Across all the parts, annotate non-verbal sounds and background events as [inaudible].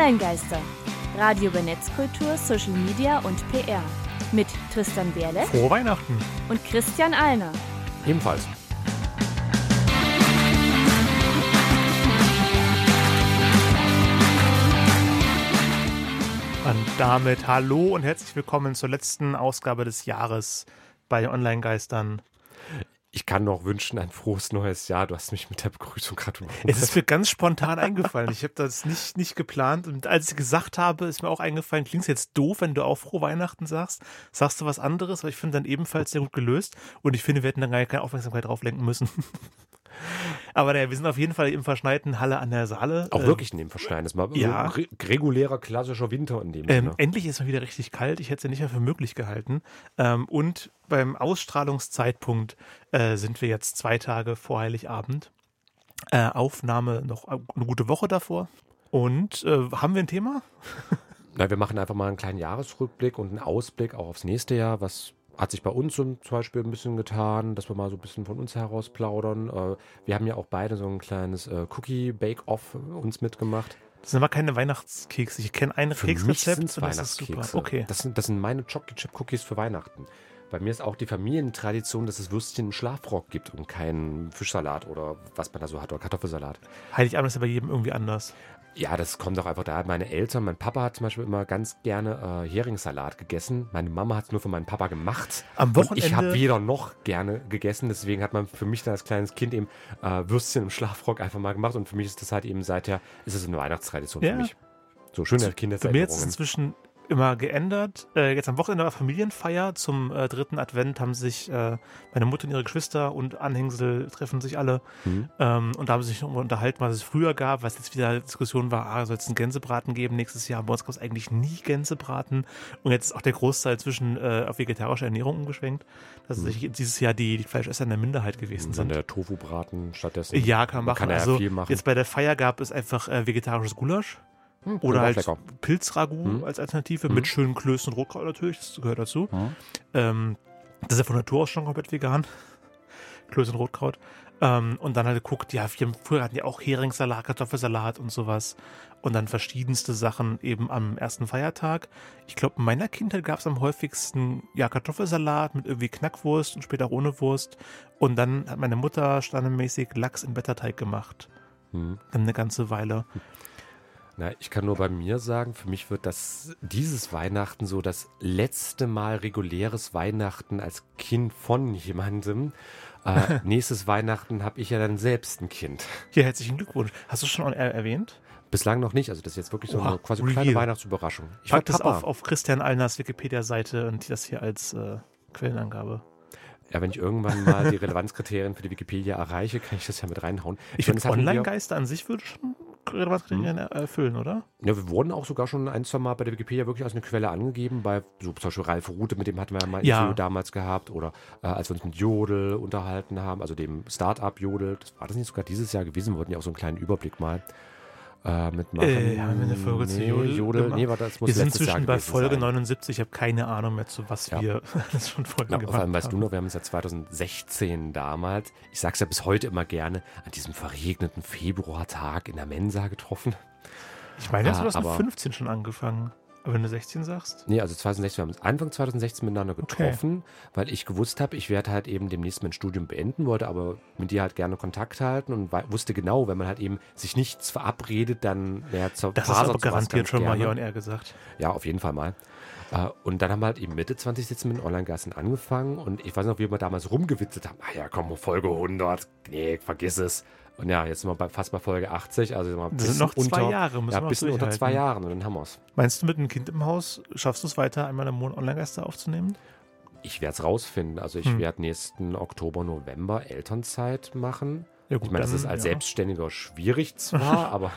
Online-Geister. Radio über Netzkultur, Social Media und PR. Mit Tristan Berle Frohe Weihnachten. und Christian Alner. Ebenfalls. Und damit hallo und herzlich willkommen zur letzten Ausgabe des Jahres bei Online-Geistern. Ich kann noch wünschen, ein frohes neues Jahr. Du hast mich mit der Begrüßung gratuliert. Es ist mir ganz spontan eingefallen. Ich habe das nicht, nicht geplant. Und als ich gesagt habe, ist mir auch eingefallen, klingt jetzt doof, wenn du auch frohe Weihnachten sagst. Sagst du was anderes, aber ich finde dann ebenfalls sehr gut gelöst. Und ich finde, wir hätten dann gar keine Aufmerksamkeit drauf lenken müssen. [laughs] Aber naja, wir sind auf jeden Fall im verschneiten Halle an der Saale. Auch Ähm, wirklich in dem Verschneien. Das ist mal ja. re regulärer, klassischer Winter in dem Ähm, Sinne. endlich ist mal wieder richtig kalt. Ich hätte es ja nicht mehr für möglich gehalten. Ähm, und beim Ausstrahlungszeitpunkt äh, sind wir jetzt zwei Tage vor Heiligabend. Äh, Aufnahme noch eine gute Woche davor. Und äh, haben wir ein Thema? [laughs] Na, wir machen einfach mal einen kleinen Jahresrückblick und einen Ausblick auch aufs nächste Jahr. Was hat sich bei uns zum Beispiel ein bisschen getan, dass wir mal so ein bisschen von uns heraus plaudern. Äh, wir haben ja auch beide so ein kleines äh, Cookie-Bake-Off uns mitgemacht. Das sind aber keine Weihnachtskekse. Ich kenne ein Keksrezept und das ist super. Okay. Das sind, das sind meine Chocolate Chip Cookies für Weihnachten. Bei mir ist auch die Familientradition, dass es Würstchen im Schlafrock gibt und keinen Fischsalat oder was man da so hat oder Kartoffelsalat. Heiligabend ist ja bei jedem irgendwie anders. Ja, das kommt auch einfach daher. Meine Eltern, mein Papa hat zum Beispiel immer ganz gerne äh, Heringssalat gegessen. Meine Mama hat es nur für meinen Papa gemacht. Am Und ich Wochenende- habe weder noch gerne gegessen. Deswegen hat man für mich dann als kleines Kind eben äh, Würstchen im Schlafrock einfach mal gemacht. Und für mich ist das halt eben seither, ist es eine Weihnachtstradition Ja. für mich. So schöne Bei mir jetzt Kindheitserinnerungen. inzwischen immer geändert. Äh, jetzt am Wochenende war Familienfeier. Zum äh, dritten Advent haben sich äh, meine Mutter und ihre Geschwister und Anhängsel treffen sich alle. Mhm. Ähm, und da haben sie sich nochmal unterhalten, was es früher gab, was jetzt wieder Diskussion war, ah, soll es einen Gänsebraten geben nächstes Jahr? Bei uns gab es eigentlich nie Gänsebraten. Und jetzt ist auch der Großteil zwischen äh, auf vegetarische Ernährung umgeschwenkt, dass Mhm. sich dieses Jahr die, die Fleischesser in der Minderheit gewesen Dann sind. der Tofu-Braten stattdessen. Ja, kann man machen. Kann ja also viel machen. jetzt bei der Feier gab es einfach äh, vegetarisches Gulasch. Hm, Oder halt. Pilzragout Mhm. als Alternative Mhm. mit schönen Klößen und Rotkraut natürlich, das gehört dazu. Mhm. Ähm, das ist ja von Natur aus schon komplett vegan. Klöße und Rotkraut. Ähm, und dann halt geguckt, ja, wir, früher hatten ja auch Heringssalat, Kartoffelsalat und sowas. Und dann verschiedenste Sachen eben am ersten Feiertag. Ich glaube, in meiner Kindheit gab es am häufigsten ja Kartoffelsalat mit irgendwie Knackwurst und später ohne Wurst. Und dann hat meine Mutter standardmäßig Lachs in Blätterteig gemacht. Hm. Dann eine ganze Weile. Na, ich kann nur bei mir sagen, für mich wird das dieses Weihnachten so das letzte Mal reguläres Weihnachten als Kind von jemandem. Äh, [laughs] nächstes Weihnachten habe ich ja dann selbst ein Kind. Hier, herzlichen Glückwunsch. Hast du schon er erwähnt? Bislang noch nicht, also das ist jetzt wirklich so Oha, eine quasi Reveal. kleine Weihnachtsüberraschung. Ich Pack das auf, auf Christian Alners Wikipedia-Seite und das hier als äh, Quellenangabe. Ja, wenn ich irgendwann mal die Relevanzkriterien für die Wikipedia erreiche, kann ich das ja mit reinhauen. Ich meine, finde, Online-Geister an sich würde schon Relevanzkriterien erfüllen, oder? Ja, wir wurden auch sogar schon ein, zwei Mal bei der Wikipedia wirklich als eine Quelle angegeben, bei so zum Beispiel Ralf Rute, mit dem hatten wir ja mal ein Ja. Interview damals gehabt, oder äh, als wir uns mit Jodel unterhalten haben, also dem Start-up Jodel, das war das nicht sogar dieses Jahr gewesen, wir wollten ja auch so einen kleinen Überblick mal äh, mitmachen. Äh, haben wir eine Folge zu nee, Jodel Jodel gemacht? nee, warte, das muss Wir sind inzwischen bei Folge sein. 79. Ich habe keine Ahnung mehr, zu was Ja. wir [laughs] alles schon Folgen Na, gemacht vor allem weißt du haben. noch, wir haben uns ja 2016 damals, ich sag's ja bis heute immer gerne, an diesem verregneten Februartag in der Mensa getroffen. Ich meine, Ah, hast du das mit aber- 15 schon angefangen. Aber wenn du 16 sagst? Nee, also 2016, wir haben uns Anfang 2016 miteinander getroffen, weil ich gewusst habe, ich werde halt eben demnächst mein Studium beenden, wollte aber mit dir halt gerne Kontakt halten und wusste genau, wenn man halt eben sich nichts verabredet, dann ja, zur Das hast du aber garantiert schon mal gerne. hier und er gesagt. Ja, auf jeden Fall mal. Äh, Und dann haben wir halt eben Mitte 2016 mit den Online-Gassen angefangen und ich weiß noch, wie wir damals rumgewitzelt haben. Ah ja, komm, Folge 100. Nee, vergiss es. Und ja, jetzt sind wir bei, fast bei Folge 80. Also sind Das sind noch zwei unter, Jahre, müssen Ja, wir ein bisschen unter zwei. Jahren und dann haben wir es. Meinst du, mit einem Kind im Haus schaffst du es weiter, einmal im Monat Online-Geister aufzunehmen? Ich werde es rausfinden. Also ich Hm. werde nächsten Oktober, November Elternzeit machen. Ja, Ich meine, das ist als ja. Selbstständiger schwierig zwar, [laughs] aber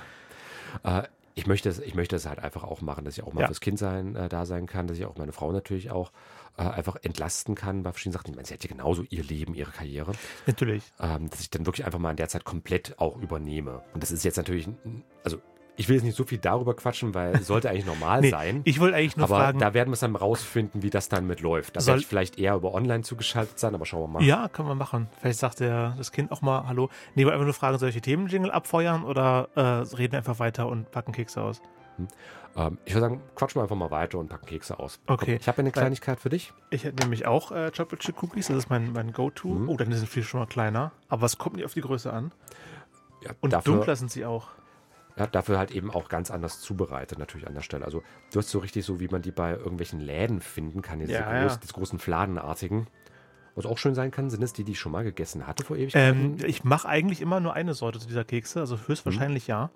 äh, ich möchte es, ich möchte es halt einfach auch machen, dass ich auch mal Ja. fürs Kind sein, äh, da sein kann, dass ich auch meine Frau natürlich auch äh, einfach entlasten kann bei verschiedenen Sachen. Ich meine, sie hat ja genauso ihr Leben, ihre Karriere, Natürlich. ähm, dass ich dann wirklich einfach mal in der Zeit komplett auch übernehme. Und das ist jetzt natürlich, also ich will jetzt nicht so viel darüber quatschen, weil es [laughs] sollte eigentlich normal Nee, sein. ich wollte eigentlich nur aber fragen. da werden wir es dann rausfinden, wie das dann mit läuft. Da Soll- ich vielleicht eher über online zugeschaltet sein, aber schauen wir mal. ja, kann man machen. Vielleicht sagt der, das Kind auch mal Hallo. Nee, wollte einfach nur fragen, soll ich die Themenjingle abfeuern oder äh, reden wir einfach weiter und packen Kekse aus? Ähm, ich würde sagen, quatschen wir einfach mal weiter und packen Kekse aus. Okay. Ich habe eine Kleinigkeit für dich. Ich hätte nämlich auch äh, Chocolate Chip Cookies, das ist mein, mein Go-To. Mhm. Oh, dann sind viel schon mal kleiner. Aber es kommt nicht auf die Größe an. Ja, Und dafür, dunkler sind sie auch. Ja, dafür halt eben auch ganz anders zubereitet, natürlich an der Stelle. Also du hast so richtig so, wie man die bei irgendwelchen Läden finden kann, diese, Ja, groß, ja. diese großen Fladenartigen. Was auch schön sein kann, sind es die, die ich schon mal gegessen hatte vor Ewigkeiten. Ähm, ich mache eigentlich immer nur eine Sorte dieser Kekse, also höchstwahrscheinlich ja.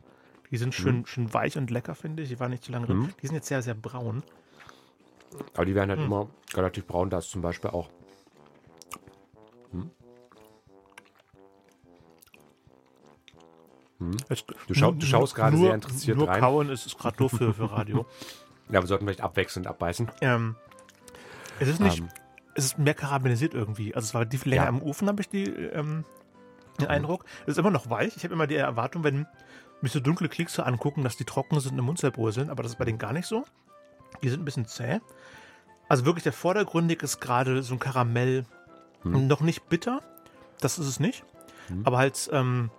Die sind schön, schön weich und lecker, finde ich. Die waren nicht zu lange drin. Mhm. Die sind jetzt sehr, sehr braun. Aber die werden halt hm. immer relativ braun. Da ist zum Beispiel auch. Jetzt, Du schau- du schaust gerade nur- sehr interessiert nur rein. kauen ist, ist gerade doof für, für Radio. [laughs] Ja, wir sollten vielleicht abwechselnd abbeißen. ähm, es ist nicht, Ähm, es ist mehr karamellisiert irgendwie. Also es war die länger Ja. im Ofen, habe ich die, ähm, den Eindruck. Es ist immer noch weich. Ich habe immer die Erwartung, wenn mich so dunkle Kekse angucken, dass die trocken sind und im Mund zerbröseln, aber das ist bei denen gar nicht so. Die sind ein bisschen zäh. Also wirklich der vordergründig ist gerade so ein Karamell, Hm. noch nicht bitter, das ist es nicht, Hm. aber halt ähm,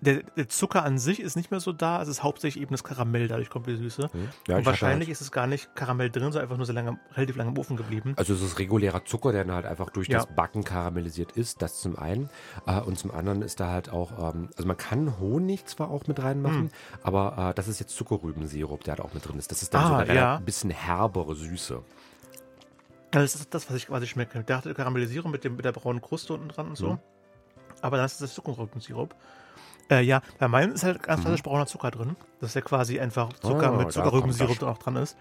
der, der Zucker an sich ist nicht mehr so da, es ist hauptsächlich eben das Karamell, dadurch kommt die Süße. Ja, ich und wahrscheinlich Halt, ist es gar nicht Karamell drin, sondern einfach nur sehr lange, relativ lange im Ofen geblieben. also es ist regulärer Zucker, der dann halt einfach durch Ja. das Backen karamellisiert ist. Das zum einen. Äh, und zum anderen ist da halt auch, ähm, also man kann Honig zwar auch mit reinmachen, Hm. aber äh, das ist jetzt Zuckerrübensirup, der da auch mit drin ist. Das ist dann Ah, so eine ja. ein bisschen herbere Süße. Das ist das, was ich quasi schmecke. Der hatte Karamellisierung mit, dem, mit der braunen Kruste unten dran und so. Mhm. Aber dann ist das Zuckerrübensirup. Äh, ja, bei meinem ist halt ganz klassisch brauner Zucker drin. Das ist ja quasi einfach Zucker Ah, mit da Zuckerrübensirup dann auch dran ist.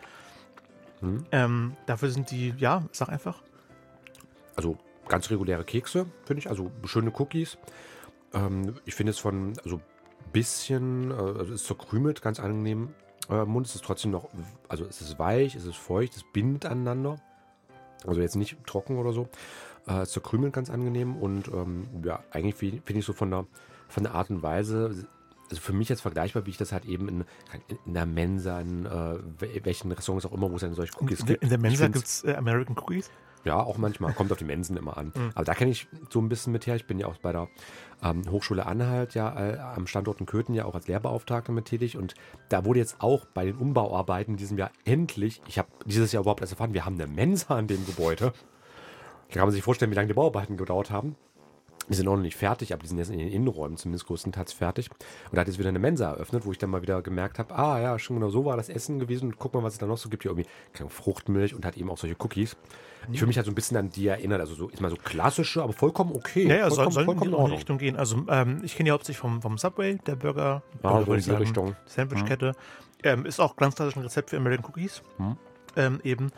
Mhm. Ähm, dafür sind die, ja, sag einfach. Also ganz reguläre Kekse, finde ich. Also schöne Cookies. Ähm, ich finde es von, also bisschen, äh, also es ist zerkrümelt, ganz angenehm. Äh, Mund es ist trotzdem noch, also es ist weich, es ist feucht, es bindet aneinander. Also jetzt nicht trocken oder so. Äh, es zerkrümelt ganz angenehm und ähm, ja, eigentlich fi- finde ich so von der, von der Art und Weise, also für mich jetzt vergleichbar, wie ich das halt eben in, in der Mensa, in äh, wel- welchen Restaurants auch immer, wo es dann solche Cookies In, gibt. in der Mensa gibt es äh, American Cookies. ja, auch manchmal. Kommt auf die Mensen immer an. Mhm. Aber da kenne ich so ein bisschen mit her. Ich bin ja auch bei der ähm, Hochschule Anhalt ja äh, am Standort in Köthen ja auch als Lehrbeauftragter mit tätig. Und da wurde jetzt auch bei den Umbauarbeiten in diesem Jahr endlich, ich habe dieses Jahr überhaupt erst erfahren, wir haben eine Mensa in dem Gebäude. Da kann man sich vorstellen, wie lange die Bauarbeiten gedauert haben. Die sind auch noch nicht fertig, aber die sind jetzt in den Innenräumen zumindest größtenteils fertig. Und da hat jetzt wieder eine Mensa eröffnet, wo ich dann mal wieder gemerkt habe, ah ja, schon genau so war das Essen gewesen. Und guck mal, was es da noch so gibt. Hier irgendwie keine Fruchtmilch und hat eben auch solche Cookies. Ich fühle mich halt so ein bisschen an die erinnert. Also so ist mal so klassische, aber vollkommen okay. Ja, ja, soll, vollkommen, soll vollkommen in die. Richtung gehen. Also ähm, ich kenne ja hauptsächlich vom, vom Subway, der Burger, Burger so würde in die Richtung. Sandwichkette. Ähm, ist auch ganz klassisch ein Rezept für American Cookies. Mhm. Ähm, eben.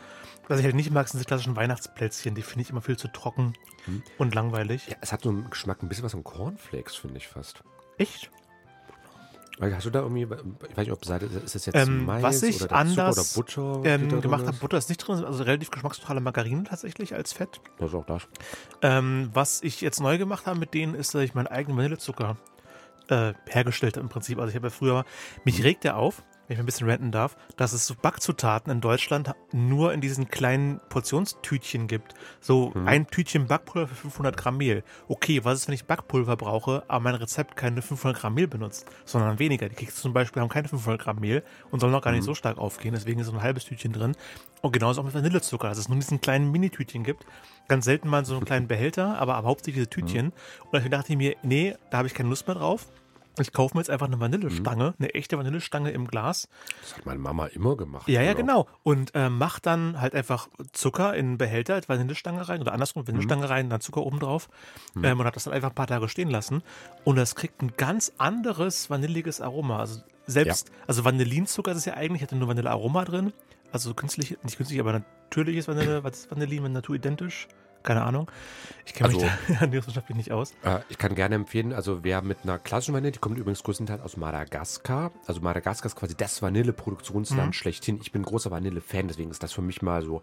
Was ich halt nicht mag, sind die klassischen Weihnachtsplätzchen. Die finde ich immer viel zu trocken Mhm. und langweilig. Ja, es hat so einen Geschmack, ein bisschen was an Cornflakes, finde ich fast. Echt? Hast du da irgendwie, ich weiß nicht, ob Seite, ist das jetzt Ähm, Mais was ich oder der anders, Zucker oder Butter? Ähm, gemacht habe, Butter ist nicht drin, also relativ geschmacksneutrale Margarine tatsächlich als Fett. Das ist auch das. Ähm, was ich jetzt neu gemacht habe mit denen, ist, dass ich meinen eigenen Vanillezucker äh, hergestellt habe im Prinzip. Also ich habe ja früher, mich regt der auf, wenn ich ein bisschen renten darf, dass es so Backzutaten in Deutschland nur in diesen kleinen Portionstütchen gibt. So ein Tütchen Backpulver für 500 Gramm Mehl. Okay, was ist, wenn ich Backpulver brauche, aber mein Rezept keine 500 Gramm Mehl benutzt, sondern weniger. Die Kekse zum Beispiel haben keine 500 Gramm Mehl und sollen noch gar nicht so stark aufgehen. Deswegen ist so ein halbes Tütchen drin. Und genauso auch mit Vanillezucker, dass es nur diesen kleinen Mini-Tütchen gibt. Ganz selten mal so einen kleinen [laughs] Behälter, aber, aber hauptsächlich diese Tütchen. Und dann dachte ich mir, nee, da habe ich keine Lust mehr drauf. Ich kaufe mir jetzt einfach eine Vanillestange, eine echte Vanillestange im Glas. Das hat meine Mama immer gemacht. Ja, ja, früher. genau. Und äh, mach dann halt einfach Zucker in einen Behälter, als Vanillestange rein oder andersrum, Vanillestange rein, dann Zucker oben drauf. Ähm, und hat das dann einfach ein paar Tage stehen lassen. Und das kriegt ein ganz anderes vanilliges Aroma. Also selbst, also Vanillinzucker ist ja eigentlich, hat ja nur Vanillearoma drin. Also künstlich, nicht künstlich, aber natürliches Vanille, was ist Vanillin, naturidentisch? Keine Ahnung. Ich kenne mich Also- [laughs] da ernährungswissenschaftlich nicht aus. Äh, ich kann gerne empfehlen, also wer mit einer klassischen Vanille, die kommt übrigens größtenteils aus Madagaskar. Also Madagaskar ist quasi das Vanilleproduktionsland Mhm. schlechthin. Ich bin großer Vanille-Fan, deswegen ist das für mich mal so,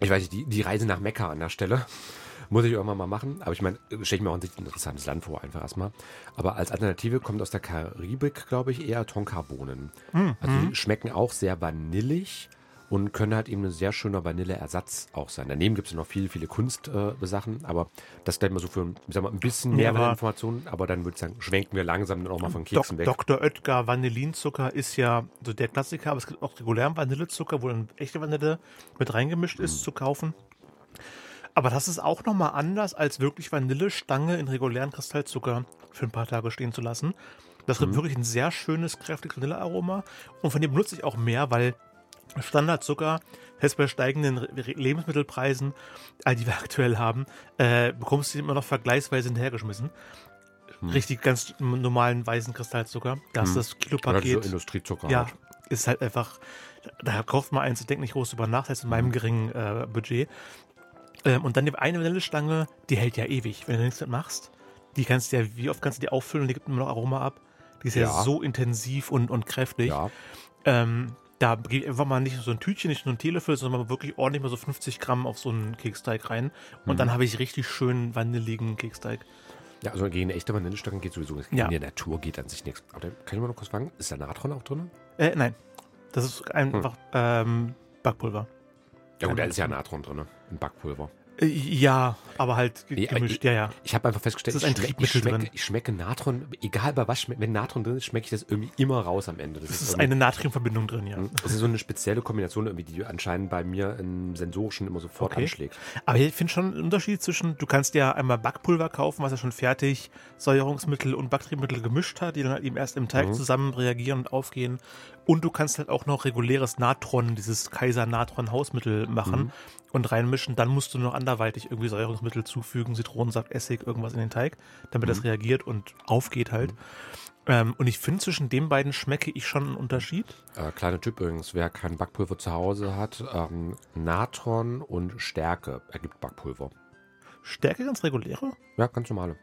ich weiß nicht, die, die Reise nach Mekka an der Stelle. [laughs] Muss ich irgendwann mal machen. Aber ich meine, stelle ich mir auch ein interessantes Land vor, einfach erstmal. Aber als Alternative kommt aus der Karibik, glaube ich, eher Tonkabohnen. Mhm. Also die schmecken auch sehr vanillig und können halt eben ein sehr schöner Vanilleersatz auch sein. Daneben gibt es noch viele, viele Kunstsachen, äh, aber das gleich mal so für sag mal, ein bisschen mehr aber- Informationen, aber dann würde ich sagen, schwenken wir langsam dann auch mal von Keksen weg. Dok Dr. Oetker Vanillinzucker ist ja so der Klassiker, aber es gibt auch regulären Vanillezucker, wo dann echte Vanille mit reingemischt ist, Mhm. zu kaufen. Aber das ist auch nochmal anders, als wirklich Vanillestange in regulären Kristallzucker für ein paar Tage stehen zu lassen. Das Mhm. gibt wirklich ein sehr schönes, kräftiges Vanillearoma. Und von dem benutze ich auch mehr, weil Standardzucker, selbst bei steigenden Re- Lebensmittelpreisen, all die wir [laughs] aktuell haben, äh, bekommst du immer noch vergleichsweise hinterhergeschmissen. Hm. Richtig ganz normalen weißen Kristallzucker. Das ist das Oder so Kilopaket. Industriezucker Ja, halt. ist halt einfach, da kauft man eins und denkt nicht groß drüber nach, das heißt in meinem geringen äh, Budget. Ähm, und dann die eine Vanillestange, die hält ja ewig, wenn du nichts mit machst. Die kannst du ja, wie oft kannst du die auffüllen und die gibt immer noch Aroma ab. Die ist ja, Ja. so intensiv und, und kräftig. Ja. Ähm, da geht einfach mal nicht so ein Tütchen, nicht nur ein Teelöffel, sondern wirklich ordentlich mal so 50 Gramm auf so einen Keksteig rein. Und Mhm. dann habe ich richtig schön vanilligen Keksteig. Ja, also gegen echte Vanillestangen geht sowieso nichts. Ja. die Natur geht an sich nichts. Aber da kann ich mal noch kurz fragen, ist da Natron auch drin? Äh, nein. Das ist einfach ähm, Backpulver. Ja gut, da ist ja Natron drin, ne? Ein Backpulver. Ja, aber halt gemischt, ich- ja, ja. Ich habe einfach festgestellt, ist ich, schmeck, ich, schmecke, ich schmecke Natron, egal bei was, schme- wenn Natron drin ist, schmecke ich das irgendwie immer raus am Ende. Das Es ist irgendwie- eine Natriumverbindung drin, ja. Das ist so eine spezielle Kombination, irgendwie, die anscheinend bei mir im Sensorischen immer sofort Okay. anschlägt. Aber ich finde schon einen Unterschied zwischen, du kannst ja einmal Backpulver kaufen, was ja schon fertig Säuerungsmittel und Bakteriemittel gemischt hat, die dann halt eben erst im Teig zusammen reagieren und aufgehen. Und du kannst halt auch noch reguläres Natron, dieses Kaiser-Natron-Hausmittel machen und reinmischen. Dann musst du noch anderweitig irgendwie Säuerungsmittel zufügen, Zitronensaft, Essig, irgendwas in den Teig, damit das reagiert und aufgeht halt. Ähm, und ich finde, zwischen den beiden schmecke ich schon einen Unterschied. Äh, kleiner Tipp übrigens, wer kein Backpulver zu Hause hat, ähm, Natron und Stärke ergibt Backpulver. Stärke ganz reguläre? Ja, ganz normale.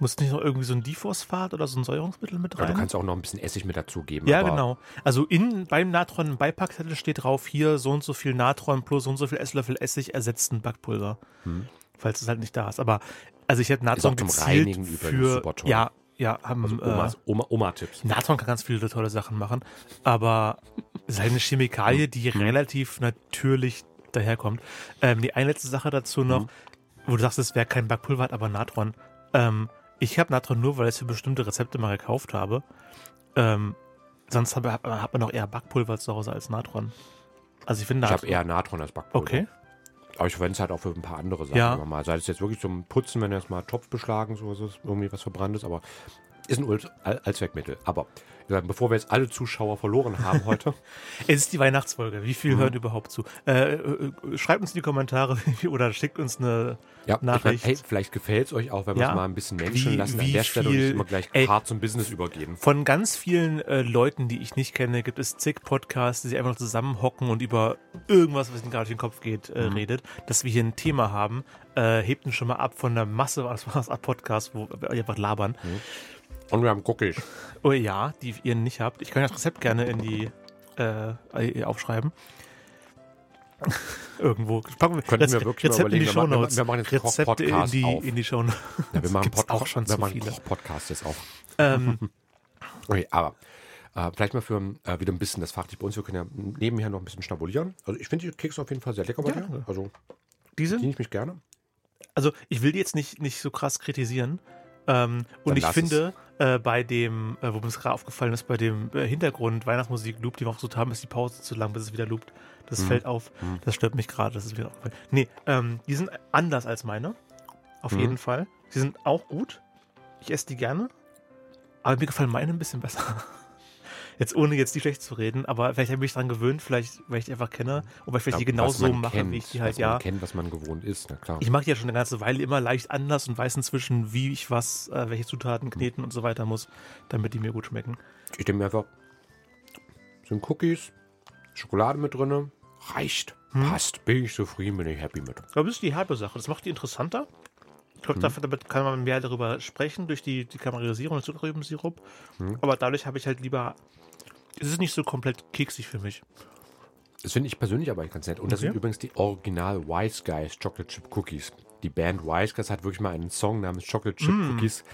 Muss nicht noch irgendwie so ein Diphosphat oder so ein Säuerungsmittel mit Ja, rein? du kannst auch noch ein bisschen Essig mit dazugeben. Ja, genau. Also in, beim Natron im Beipackzettel steht drauf, hier so und so viel Natron plus so und so viel Esslöffel Essig ersetzt ein Backpulver. Falls es halt nicht da ist. Aber also ich hätte Natron auch zum gezielt Reinigen für ja, ja, haben Also Omas, äh, Oma, Oma-Tipps. Natron kann ganz viele tolle Sachen machen, aber es ist halt eine Chemikalie, die relativ natürlich daherkommt. Ähm, die eine letzte Sache dazu noch, wo du sagst, es wäre kein Backpulver, aber Natron. Ähm, ich habe Natron nur, weil ich es für bestimmte Rezepte mal gekauft habe. Ähm, sonst hab, hat hat man auch eher Backpulver zu Hause als Natron. Also ich finde Ich habe eher Natron als Backpulver. Okay. Aber ich verwende es halt auch für ein paar andere Sachen Ja. mal. Sei es jetzt wirklich zum Putzen, wenn jetzt mal Topf beschlagen, so ist es irgendwie was Verbranntes, aber ist ein Allzweckmittel. Aber bevor wir jetzt alle Zuschauer verloren haben heute, [laughs] Es ist die Weihnachtsfolge. Wie Mhm. viel hören überhaupt zu? Äh, äh, äh, schreibt uns in die Kommentare [laughs] oder schickt uns eine ja, Nachricht. hey, vielleicht gefällt es euch auch, wenn wir Ja. es mal ein bisschen menschen Wie- lassen an wie der Stelle und viel- nicht immer gleich Ey. hart zum Business übergehen. Von ganz vielen äh, Leuten, die ich nicht kenne, gibt es zig Podcasts, die sich einfach zusammenhocken und über irgendwas, was ihnen gerade durch den Kopf geht, Mhm. äh, redet. Dass wir hier ein Thema haben, äh, hebt uns schon mal ab von der Masse was an Podcasts, wo wir einfach labern. Und wir haben Cookies. Oh ja, die ihr nicht habt. Ich kann das Rezept gerne in die äh, aufschreiben. [laughs] Irgendwo. Packen wir, Könnten wir wirklich mal Rezept in die Shownotes. wir machen jetzt Rezepte in die, auf. in die Shownotes. Ja, wir [laughs] machen, Pod auch schon wir machen viele. Koch-Podcast jetzt auch. ähm, [laughs] Okay, aber äh, vielleicht mal für äh, wieder ein bisschen das fachlich bei uns. Wir können ja nebenher noch ein bisschen schnabulieren. Also ich finde die Kekse auf jeden Fall sehr lecker bei Ja. dir. Also diese? diene ich mich gerne. also ich will die jetzt nicht, nicht so krass kritisieren. Ähm, und Dann ich finde, äh, bei dem, äh, wo mir es gerade aufgefallen ist, bei dem äh, Hintergrund Weihnachtsmusik-Loop, die wir auch so haben, ist die Pause zu lang, bis es wieder loopt. Das Mhm. fällt auf. Das stört mich gerade, das ist wieder aufgefallen. Nee, ähm, die sind anders als meine. Auf Mhm. jeden Fall. Sie sind auch gut. Ich esse die gerne. Aber mir gefallen meine ein bisschen besser. [laughs] Jetzt ohne jetzt die schlecht zu reden, aber vielleicht habe ich mich daran gewöhnt, vielleicht, weil ich die einfach kenne und weil ich vielleicht die Ja, genau so mache, kennt, wie ich die halt, was ja. Man kennt, was man gewohnt ist, na klar. Ich mache die ja schon eine ganze Weile immer leicht anders und weiß inzwischen, wie ich was, äh, welche Zutaten kneten und so weiter muss, damit die mir gut schmecken. Ich denke mir einfach, sind Cookies, Schokolade mit drin, reicht, Hm? passt, bin ich zufrieden, bin ich happy mit. Aber das ist die halbe Sache. Das macht die interessanter. Ich glaube, dafür damit kann man mehr darüber sprechen, durch die, die Karamellisierung des Zuckerrübensirup. Aber dadurch habe ich halt lieber. Es ist nicht so komplett keksig für mich. Das finde ich persönlich aber ganz nett. Und das Okay. sind übrigens die Original Wise Guys Chocolate Chip Cookies. Die Band Wise Guys hat wirklich mal einen Song namens Chocolate Chip Mm. Cookies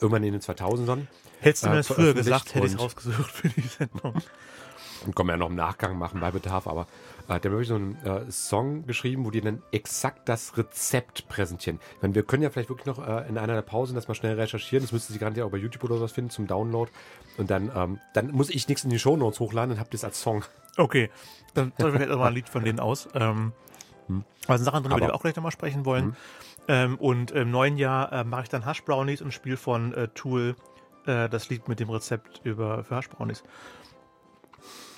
irgendwann in den 2000ern. Hättest du Äh, mir das früher gesagt, hätte ich es rausgesucht für die Sendung. [laughs] Und können wir ja noch im Nachgang machen bei Bedarf, aber äh, der hat wirklich so einen äh, Song geschrieben, wo die dann exakt das Rezept präsentieren. Ich meine, wir können ja vielleicht wirklich noch äh, in einer der Pausen das mal schnell recherchieren. Das müsste Sie garantiert auch bei YouTube oder sowas finden zum Download. Und dann, ähm, dann muss ich nichts in die Shownotes hochladen, dann habt ihr es als Song. Okay, dann soll ich jetzt mal ein Lied von denen aus. Ähm, Hm. Da sind Sachen drin, über die Aber- wir auch gleich nochmal sprechen wollen. Hm. Ähm, und im neuen Jahr äh, mache ich dann Hash Brownies und spiele von äh, Tool äh, das Lied mit dem Rezept über, für Hash Brownies.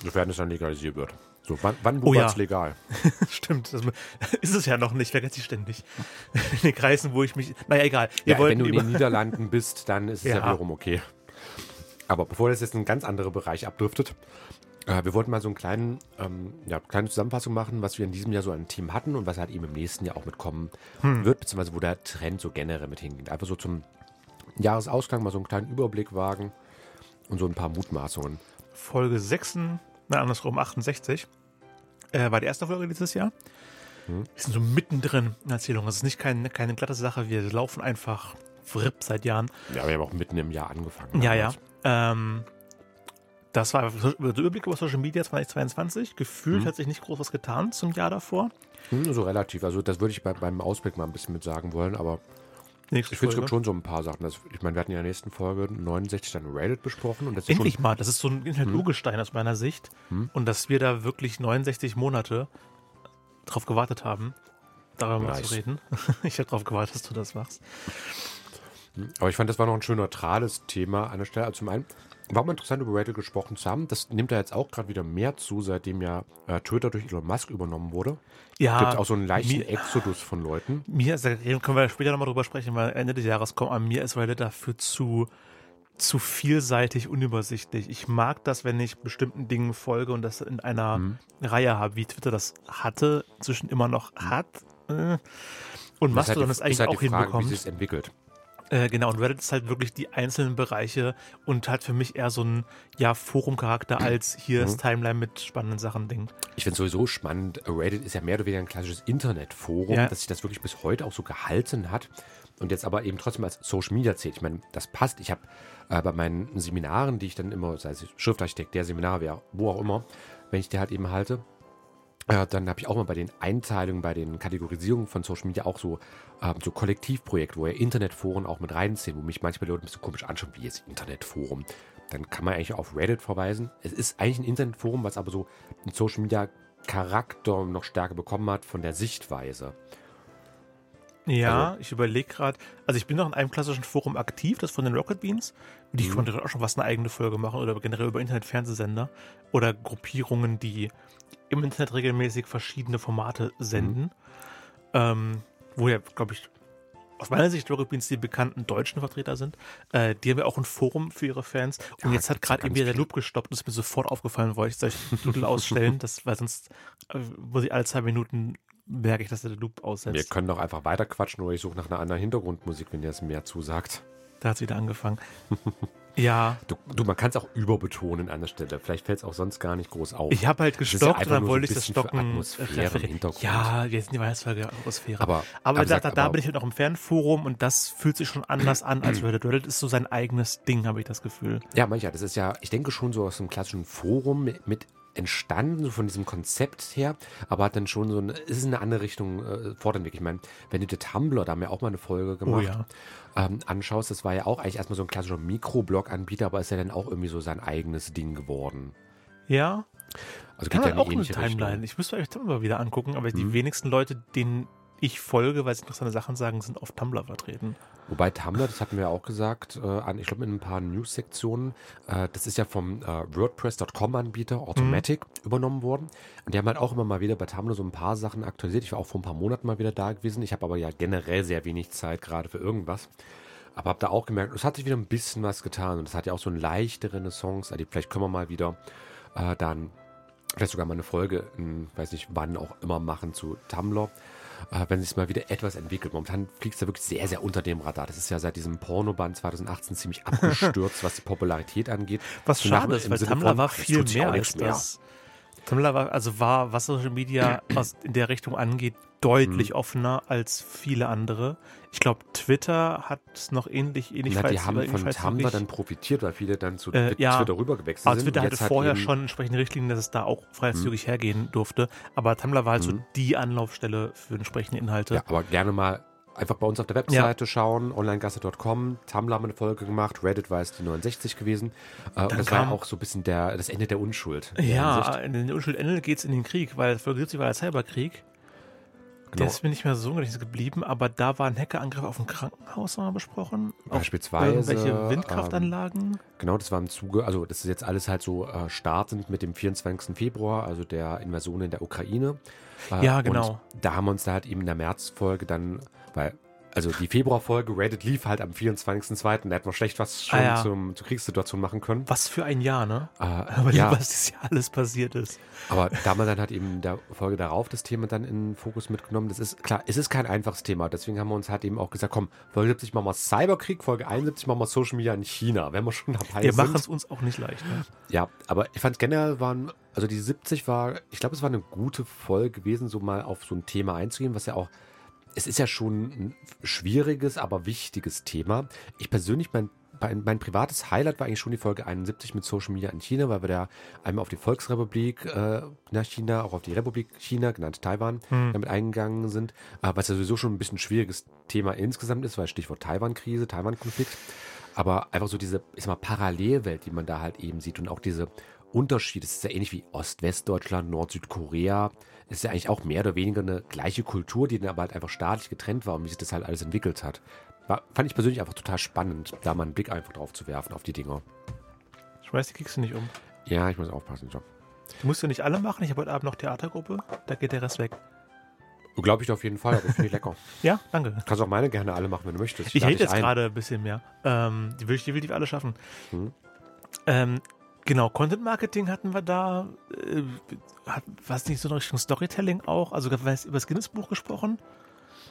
Sofern es dann legalisiert wird. So, wann, wann Oh ja. es legal? [laughs] Stimmt, das [laughs] ist es ja noch nicht, vergesse ich ständig. [laughs] In den Kreisen, wo ich mich. Naja, egal. Ja, wenn du in den Niederlanden bist, dann ist es ja, Ja. wiederum okay. Aber bevor das jetzt in einen ganz anderen Bereich abdriftet, äh, wir wollten mal so einen kleinen, ähm, ja, kleine Zusammenfassung machen, was wir in diesem Jahr so an Team hatten und was halt eben im nächsten Jahr auch mitkommen Hm. wird, beziehungsweise wo der Trend so generell mit hingeht. Einfach so zum Jahresausklang mal so einen kleinen Überblick wagen und so ein paar Mutmaßungen. Folge 6, nein, andersrum, 68, äh, war die erste Folge dieses Jahr. Hm. Wir sind so mittendrin in der Erzählung. Das ist nicht kein, keine glatte Sache. Wir laufen einfach fripp seit Jahren. Ja, wir haben auch mitten im Jahr angefangen. Ja, ja. damals. Ähm, das war der Überblick über Social Media 2022. Gefühlt Mhm. hat sich nicht groß was getan zum Jahr davor. Hm, so relativ. Also das würde ich bei, beim Ausblick mal ein bisschen mit sagen wollen, aber Nächste ich finde, es gibt schon so ein paar Sachen. Das, ich meine, wir hatten ja in der nächsten Folge 69 dann Reddit besprochen und das ist Endlich mal. Das ist so ein Internet-Urgestein aus meiner Sicht. Hm. Und dass wir da wirklich 69 Monate drauf gewartet haben, darüber mal Nice. zu reden. [laughs] ich habe drauf gewartet, dass du das machst. Aber ich fand, das war noch ein schön neutrales Thema an der Stelle. Also zum einen war mal interessant, über Reddit gesprochen zu haben. Das nimmt ja jetzt auch gerade wieder mehr zu, seitdem ja äh, Twitter durch Elon Musk übernommen wurde. Ja, Gibt auch so einen leichten mir- Exodus von Leuten. Mir ist, da können wir später nochmal drüber sprechen, weil Ende des Jahres kommt an mir ist Reddit dafür zu, zu vielseitig unübersichtlich. Ich mag das, wenn ich bestimmten Dingen folge und das in einer Mhm. Reihe habe, wie Twitter das hatte, zwischen immer noch hat. Äh. Und Das ist halt Mastodon ist eigentlich halt auch Frage, hinbekommt. wie sich entwickelt. Äh, genau, und Reddit ist halt wirklich die einzelnen Bereiche und hat für mich eher so einen ja, Forum-Charakter als hier Mhm. Timeline mit spannenden Sachen Ding. Ich finde sowieso spannend, Reddit ist ja mehr oder weniger ein klassisches Internetforum, Ja. dass sich das wirklich bis heute auch so gehalten hat und jetzt aber eben trotzdem als Social Media zählt. Ich meine, das passt. Ich habe äh, bei meinen Seminaren, die ich dann immer, sei es Schriftarchitekt, der Seminar, wer, wo auch immer, wenn ich die halt eben halte, äh, dann habe ich auch mal bei den Einteilungen, bei den Kategorisierungen von Social Media auch so, ähm, so Kollektivprojekte, wo ja Internetforen auch mit reinziehen, wo mich manchmal Leute ein bisschen komisch anschauen, wie jetzt Internetforum. Dann kann man eigentlich auf Reddit verweisen. Es ist eigentlich ein Internetforum, was aber so einen Social Media Charakter noch stärker bekommen hat von der Sichtweise. Ja, Also- ich überlege gerade. Also ich bin noch in einem klassischen Forum aktiv, das von den Rocket Beans. Die Mhm. konnte auch schon was eine eigene Folge machen oder generell über Internet-Fernsehsender oder Gruppierungen, die im Internet regelmäßig verschiedene Formate senden. Ähm, wo ja, glaube ich, aus meiner Sicht Rocket Beans die bekannten deutschen Vertreter sind. Äh, die haben ja auch ein Forum für ihre Fans. Und Ja, jetzt hat gerade eben wieder der. Loop gestoppt und ist mir sofort aufgefallen, wollte ich solche Doodle ausstellen. [laughs] Das, weil sonst äh, muss ich alle zwei Minuten merke ich, dass der Loop aussetzt. Wir können doch einfach weiter quatschen oder ich suche nach einer anderen Hintergrundmusik, wenn dir das mehr zusagt. Da hat es wieder angefangen. [laughs] ja, Du, du man kann es auch überbetonen an der Stelle. Vielleicht fällt es auch sonst gar nicht groß auf. ich habe halt ja gestockt einfach und dann so wollte ein ich das Stocken. Atmosphäre im. Hintergrund. Ja, wir sind die Weihnachtsfolge Atmosphäre. aber, aber, da, sag, da, da bin ich halt noch im Fernforum und das fühlt sich schon anders an als Reddit. Reddit ist so sein eigenes Ding, habe ich das Gefühl. Ja, manchmal, das ist ja, ich denke schon so aus einem klassischen Forum mit, mit entstanden, so von diesem Konzept her, aber hat dann schon so eine, es ist in eine andere Richtung äh, fortentwickelt. Ich meine, wenn du dir Tumblr, da haben wir auch mal eine Folge Oh gemacht, ja. ähm, anschaust, das war ja auch eigentlich erstmal so ein klassischer Mikroblog-Anbieter, aber ist ja dann auch irgendwie so sein eigenes Ding geworden. Ja, Also kann geht ja auch eine Timeline. Richtung. Ich müsste euch Tumblr wieder angucken, aber die Mhm. wenigsten Leute, denen ich folge, weil sie interessante Sachen sagen, sind auf Tumblr vertreten. Wobei Tumblr, das hatten wir ja auch gesagt, äh, an, ich glaube in ein paar News-Sektionen, äh, das ist ja vom äh, WordPress.com-Anbieter Automatic übernommen worden. Und die haben halt auch immer mal wieder bei Tumblr so ein paar Sachen aktualisiert. Ich war auch vor ein paar Monaten mal wieder da gewesen. Ich habe aber ja generell sehr wenig Zeit gerade für irgendwas. Aber habe da auch gemerkt, es hat sich wieder ein bisschen was getan. Und es hat ja auch so eine leichte Renaissance. Also vielleicht können wir mal wieder äh, dann vielleicht sogar mal eine Folge, in, weiß nicht wann auch immer machen zu Tumblr, äh, wenn sich mal wieder etwas entwickelt. Momentan fliegt es ja wirklich sehr, sehr unter dem Radar. Das ist ja seit diesem Pornoband 2018 ziemlich abgestürzt, [laughs] was die Popularität angeht. Was So schade ist, weil Tumblr war es viel mehr als nichts mehr. Tumblr war, also war, was Social Media [clears throat] was in der Richtung angeht, deutlich Mhm. offener als viele andere. Ich glaube, Twitter hat es noch ähnlich, ähnlich Na, die haben von Tumblr dann profitiert, weil viele dann zu Äh, ja. Twitter rübergewechselt Aber sind. Twitter hatte vorher schon entsprechende Richtlinien, dass es da auch freizügig hergehen durfte. Aber Tumblr war halt so Mhm. die Anlaufstelle für entsprechende Inhalte. Ja, aber gerne mal einfach bei uns auf der Webseite schauen, onlinegasse.com. Tumblr haben wir eine Folge gemacht, Reddit war es die 69 gewesen. Äh, und das war ja auch so ein bisschen der, das Ende der Unschuld. der Ja, Hinsicht. in den Unschuld geht es in den Krieg, weil Folge 70 war der Cyberkrieg. Der Genau. ist mir nicht mehr so im Gedächtnis geblieben, aber da war ein Hackerangriff auf ein Krankenhaus mal besprochen. Auf Beispielsweise, Irgendwelche ähm, Windkraftanlagen. Genau, das war im Zuge, also das ist jetzt alles halt so äh, startend mit dem 24. Februar, also der Invasion in der Ukraine. Äh, Ja, genau. Da haben wir uns da halt eben in der Märzfolge dann, weil, also die Februarfolge, Reddit lief halt am 24.02., da hätten wir schlecht was schon Ah, ja. zum, zur Kriegssituation machen können. Was für ein Jahr, ne? Äh, [laughs] Aber ja, was dieses Jahr alles passiert ist. aber da haben wir dann halt eben in der Folge darauf das Thema dann in den Fokus mitgenommen. Das ist klar, es ist kein einfaches Thema. Deswegen haben wir uns halt eben auch gesagt, komm, Folge 70 machen wir Cyberkrieg, Folge 71 machen wir Social Media in China, wenn wir schon dabei Wir sind. machen es uns auch nicht leicht. Ne? Ja, aber ich fand generell waren, also die 70 war, ich glaube, es war eine gute Folge gewesen, so mal auf so ein Thema einzugehen, was ja auch, es ist ja schon ein schwieriges, aber wichtiges Thema. Ich persönlich, mein, mein, privates Highlight war eigentlich schon die Folge 71 mit Social Media in China, weil wir da einmal auf die Volksrepublik äh, nach China, auch auf die Republik China, genannt Taiwan, damit eingegangen sind, äh, was ja sowieso schon ein bisschen ein schwieriges Thema insgesamt ist, weil Stichwort Taiwan-Krise, Taiwan-Konflikt. Aber einfach so diese, ich sag mal, Parallelwelt, die man da halt eben sieht und auch diese Unterschiede. Es ist ja ähnlich wie Ost-West-Deutschland, Nord-Südkorea. Es ist ja eigentlich auch mehr oder weniger eine gleiche Kultur, die dann aber halt einfach staatlich getrennt war und wie sich das halt alles entwickelt hat. War, fand ich persönlich einfach total spannend, da mal einen Blick einfach drauf zu werfen auf die Dinger. Schmeiß die Kekse nicht um. Ja, ich muss aufpassen. So. Du musst ja nicht alle machen. Ich habe heute Abend noch Theatergruppe. Da geht der Rest weg. Glaube ich auf jeden Fall, aber finde ich lecker. [laughs] Ja, danke. Kannst auch meine gerne alle machen, wenn du möchtest. Ich hätte dich jetzt gerade ein bisschen mehr. Ähm, die will ich definitiv alle schaffen. Mhm. Ähm, genau, Content Marketing hatten wir da. Äh, hat, was nicht so in Richtung Storytelling auch? Also über das Guinness-Buch gesprochen.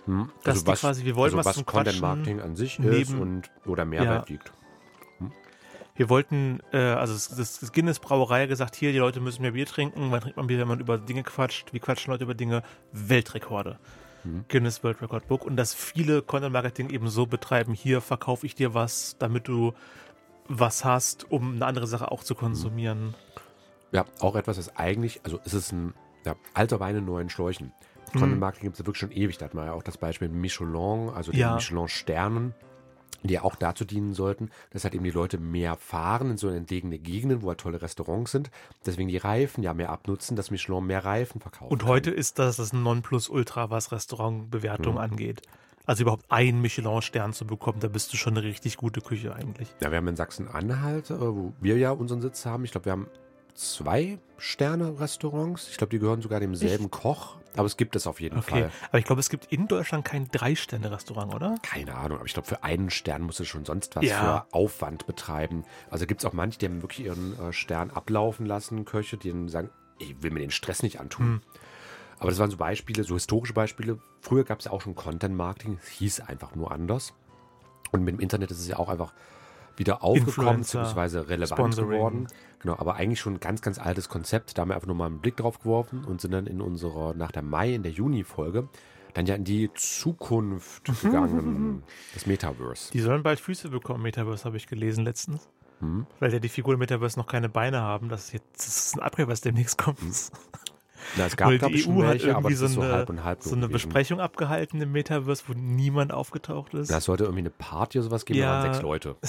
Hm? dass die quasi- wir wollten also was was zum Content Marketing an sich ist neben- und oder Mehrwert liegt. Wir wollten, äh, also das, das, das Guinness Brauerei gesagt, hier, die Leute müssen mehr Bier trinken. Wann trinkt man Bier, wenn man über Dinge quatscht? Wie quatschen Leute über Dinge? Weltrekorde. Mhm. Guinness World Record Book. Und dass viele Content Marketing eben so betreiben, hier verkaufe ich dir was, damit du was hast, um eine andere Sache auch zu konsumieren. Ja, auch etwas, das eigentlich, also es ist ein ja, alter Wein in neuen Schläuchen. Content Marketing gibt es ja wirklich schon ewig. Da hat man ja auch das Beispiel mit Michelin, also den Ja. Michelin-Sternen, die ja auch dazu dienen sollten, dass halt eben die Leute mehr fahren in so entlegene Gegenden, wo halt tolle Restaurants sind. Deswegen die Reifen ja mehr abnutzen, dass Michelin mehr Reifen verkauft. Und heute ist das das Nonplusultra, was Restaurantbewertung angeht. Also überhaupt einen Michelin-Stern zu bekommen, da bist du schon eine richtig gute Küche eigentlich. Ja, wir haben in Sachsen-Anhalt, äh, wo wir ja unseren Sitz haben, ich glaube, wir haben zwei Sterne-Restaurants. Ich glaube, die gehören sogar demselben Koch, aber es gibt es auf jeden Okay. Fall. Aber ich glaube, es gibt in Deutschland kein Drei-Sterne-Restaurant, oder? Keine Ahnung, aber ich glaube, für einen Stern musst du schon sonst was Ja. für Aufwand betreiben. Also gibt es auch manche, die haben wirklich ihren äh, Stern ablaufen lassen, Köche, die dann sagen, ich will mir den Stress nicht antun. Hm. Aber das waren so Beispiele, so historische Beispiele. Früher gab es ja auch schon Content-Marketing, es hieß einfach nur anders. Und mit dem Internet ist es ja auch einfach wieder aufgekommen, Influencer, beziehungsweise relevant Sponsoring. geworden. Genau, aber eigentlich schon ein ganz, ganz altes Konzept. Da haben wir einfach nur mal einen Blick drauf geworfen und sind dann in unserer, nach der Mai, in der Juni-Folge, dann ja in die Zukunft gegangen. das Metaverse. Die sollen bald Füße bekommen, Metaverse, habe ich gelesen letztens. Hm. Weil ja die Figuren im Metaverse noch keine Beine haben. Das ist, jetzt, das ist ein Upgrade, was demnächst kommt. [laughs] Na, es gab, glaube die EU hat welche, aber irgendwie so ist so eine, halb und halb so eine gewesen. Besprechung abgehalten im Metaverse, wo niemand aufgetaucht ist. Da sollte irgendwie eine Party oder sowas geben, da Ja. waren sechs Leute. [laughs]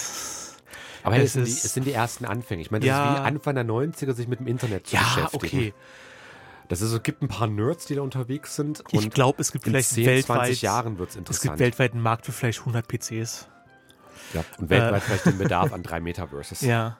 Aber hey, Es sind die, es sind die ersten Anfänge. Ich meine, das Ja. ist wie Anfang der 90er, sich mit dem Internet zu ja, beschäftigen. okay. Das ist, es gibt ein paar Nerds, die da unterwegs sind. Ich glaube, es gibt in vielleicht 10, weltweit 20 Jahren wird es Es gibt interessant. weltweit einen Markt für vielleicht 100 PCs. ja, und weltweit vielleicht den Bedarf an drei [laughs] Metaverses. Ja.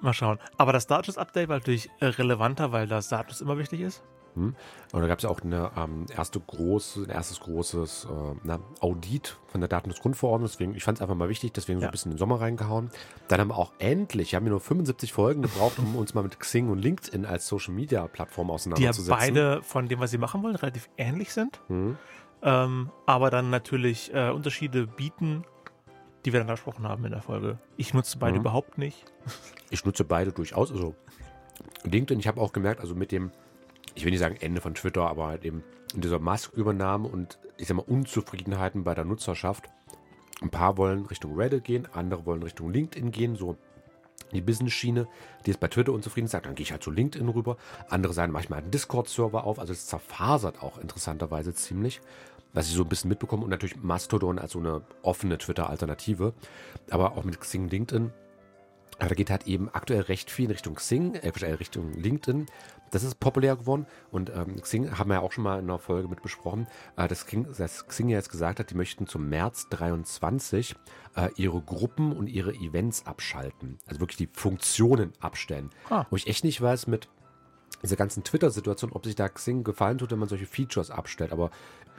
Mal schauen. Aber das Status-Update war natürlich relevanter, weil das Status immer wichtig ist. Und da gab es auch eine ähm, erste große, ein erstes großes äh, na, Audit von der Datenschutzgrundverordnung. Deswegen, ich fand es einfach mal wichtig, deswegen so Ja. ein bisschen in den Sommer reingehauen. Dann haben wir auch endlich, wir haben ja nur 75 Folgen gebraucht, um uns mal mit Xing und LinkedIn als Social Media Plattform Die ja auseinanderzusetzen. beide von dem, was sie machen wollen, relativ ähnlich sind. Mhm. Ähm, aber dann natürlich äh, Unterschiede bieten, die wir dann besprochen haben in der Folge. Ich nutze beide Mhm. überhaupt nicht. Ich nutze beide durchaus. Also LinkedIn, ich habe auch gemerkt, also mit dem, ich will nicht sagen Ende von Twitter, aber halt eben in dieser Musk-Übernahme und ich sag mal Unzufriedenheiten bei der Nutzerschaft. Ein paar wollen Richtung Reddit gehen, andere wollen Richtung LinkedIn gehen, so die Business-Schiene, die ist bei Twitter unzufrieden sagt, dann gehe ich halt zu LinkedIn rüber. Andere sagen, mach ich mal einen Discord-Server auf. Also es zerfasert auch interessanterweise ziemlich, was ich so ein bisschen mitbekomme. Und natürlich Mastodon als so eine offene Twitter-Alternative. Aber auch mit Xing LinkedIn aber da geht halt eben aktuell recht viel in Richtung Xing, äh, Richtung LinkedIn. Das ist populär geworden und ähm, Xing haben wir ja auch schon mal in einer Folge mit besprochen, äh, dass, Xing, dass Xing ja jetzt gesagt hat, die möchten zum März 23 äh, ihre Gruppen und ihre Events abschalten. Also wirklich die Funktionen abstellen. Ah. Wo ich echt nicht weiß mit dieser ganzen Twitter-Situation, ob sich da Xing gefallen tut, wenn man solche Features abstellt. Aber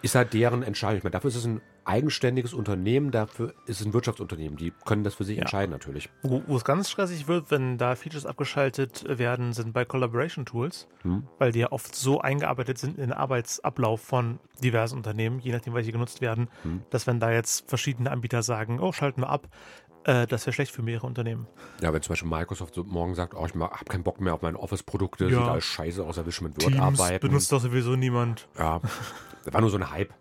ist halt deren Entscheidung. Ich meine, dafür ist es ein eigenständiges Unternehmen, dafür ist es ein Wirtschaftsunternehmen. Die können das für sich ja. entscheiden natürlich. Wo, wo, es ganz stressig wird, wenn da Features abgeschaltet werden, sind bei Collaboration Tools, hm. weil die ja oft so eingearbeitet sind in den Arbeitsablauf von diversen Unternehmen, je nachdem, welche genutzt werden, hm. dass wenn da jetzt verschiedene Anbieter sagen, oh, schalten wir ab, äh, das wäre schlecht für mehrere Unternehmen. Ja, wenn zum Beispiel Microsoft so morgen sagt, oh, ich habe keinen Bock mehr auf meine Office-Produkte, ja. sieht alles scheiße aus, ich mit Word Teams arbeiten. benutzt doch sowieso niemand. Ja, [laughs] das war nur so ein Hype.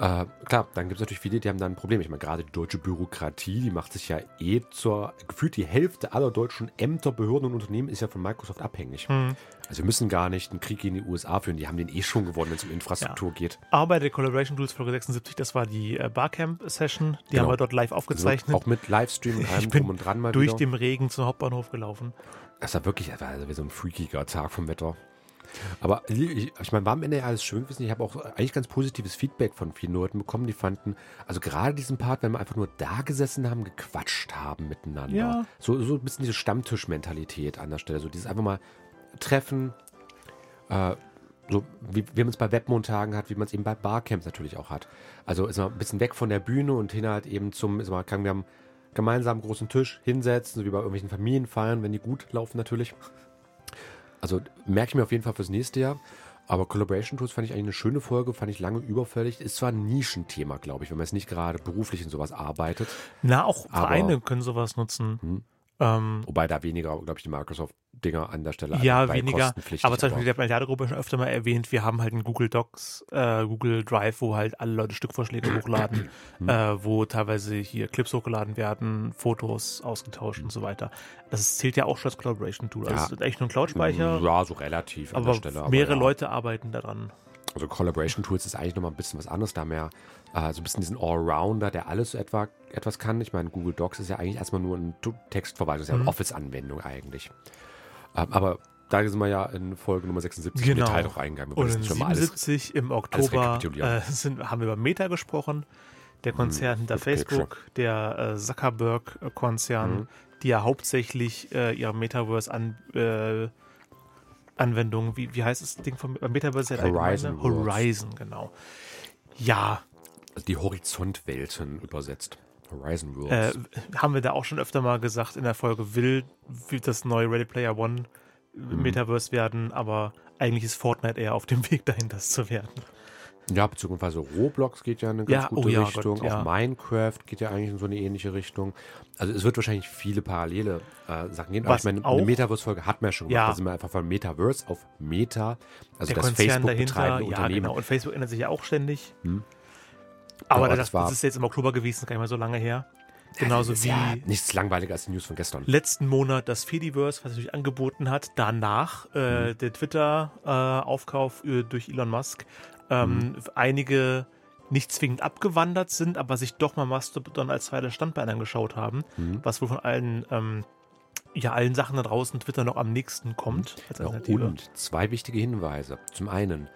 Äh, klar, dann gibt es natürlich viele, die haben da ein Problem. Ich meine, gerade die deutsche Bürokratie, die macht sich ja eh zur, gefühlt die Hälfte aller deutschen Ämter, Behörden und Unternehmen ist ja von Microsoft abhängig. Hm. Also wir müssen gar nicht einen Krieg in die USA führen, die haben den eh schon gewonnen, wenn es um Infrastruktur ja. geht. Aber der Collaboration Tools Folge 76, das war die äh, Barcamp-Session, die genau. haben wir dort live aufgezeichnet. Auch mit Livestream [laughs] allem drum und dran mal durch wieder. den Regen zum Hauptbahnhof gelaufen. Das war wirklich, das war also wie so ein freakiger Tag vom Wetter. Aber ich, ich meine, war am Ende ja alles schön gewesen. Ich habe auch eigentlich ganz positives Feedback von vielen Leuten bekommen, die fanden, also gerade diesen Part, wenn wir einfach nur da gesessen haben, gequatscht haben miteinander. Ja. So, so ein bisschen diese Stammtischmentalität an der Stelle. So dieses einfach mal treffen, äh, so wie, wie man es bei Webmontagen hat, wie man es eben bei Barcamps natürlich auch hat. Also ist mal ein bisschen weg von der Bühne und hin halt eben zum, ist mal, kann wir haben gemeinsam einen großen Tisch hinsetzen, so wie bei irgendwelchen Familienfeiern, wenn die gut laufen natürlich. Also merke ich mir auf jeden Fall fürs nächste Jahr. Aber Collaboration Tools fand ich eigentlich eine schöne Folge, fand ich lange überfällig. Ist zwar ein Nischenthema, glaube ich, wenn man jetzt nicht gerade beruflich in sowas arbeitet. Na, auch Vereine können sowas nutzen. Hm. Ähm, Wobei da weniger, glaube ich, die Microsoft-Dinger an der Stelle Ja, weniger. Aber zum Beispiel, die Milliarde-Gruppe schon öfter mal erwähnt, wir haben halt einen Google Docs, äh, Google Drive, wo halt alle Leute Stückvorschläge hochladen, [clears throat] hm. äh, wo teilweise hier Clips hochgeladen werden, Fotos ausgetauscht und so weiter. Das zählt ja auch schon als Collaboration-Tool. Also ja. es ist echt nur ein Cloud-Speicher. Ja, so relativ an aber der Stelle. Aber mehrere ja. Leute arbeiten daran. Also Collaboration Tools ist eigentlich nochmal ein bisschen was anderes, da mehr äh, so ein bisschen diesen Allrounder, der alles so etwa, etwas kann. Ich meine, Google Docs ist ja eigentlich erstmal nur ein Textverwaltung, ist ja eine mhm. Office-Anwendung eigentlich. Aber da sind wir ja in Folge Nummer 76 genau. im Detail drauf eingegangen. Und in 77 im Oktober äh, sind, haben wir über Meta gesprochen, der Konzern hm, hinter Facebook, der äh, Zuckerberg-Konzern, hm. die ja hauptsächlich äh, ihre Metaverse an äh, Anwendung, wie, wie heißt das Ding von Metaverse? Horizon. Horizon, genau. Ja. Also die Horizontwelten übersetzt. Horizon Worlds. Äh, haben wir da auch schon öfter mal gesagt in der Folge, will, will das neue Ready Player One mhm. Metaverse werden, aber eigentlich ist Fortnite eher auf dem [laughs] Weg dahin, das zu werden. Ja, beziehungsweise Roblox geht ja in eine ganz ja, gute oh ja, Richtung. Gott, ja. Auch Minecraft geht ja eigentlich in so eine ähnliche Richtung. Also es wird wahrscheinlich viele parallele äh, Sachen geben. Was Aber ich meine, eine Metaverse-Folge hat man ja schon gemacht. Da sind wir einfach von Metaverse auf Meta. Also Der das Konzern Facebook dahinter, betreibende ja, Unternehmen. Genau. Und Facebook ändert sich ja auch ständig. Hm. Aber das, das, war, das ist jetzt im Oktober gewesen, gar nicht mal so lange her. Genauso wie ja nichts langweiliger als die News von gestern. Letzten Monat das Fediverse, was sich angeboten hat. Danach äh, mhm. der Twitter-Aufkauf äh, durch Elon Musk ähm, mhm. einige nicht zwingend abgewandert sind, aber sich doch mal Mastodon als zweites Standbein angeschaut haben, mhm. was wohl von allen ähm, ja, allen Sachen da draußen Twitter noch am nächsten kommt. Als Alternative. Und zwei wichtige Hinweise. Zum einen,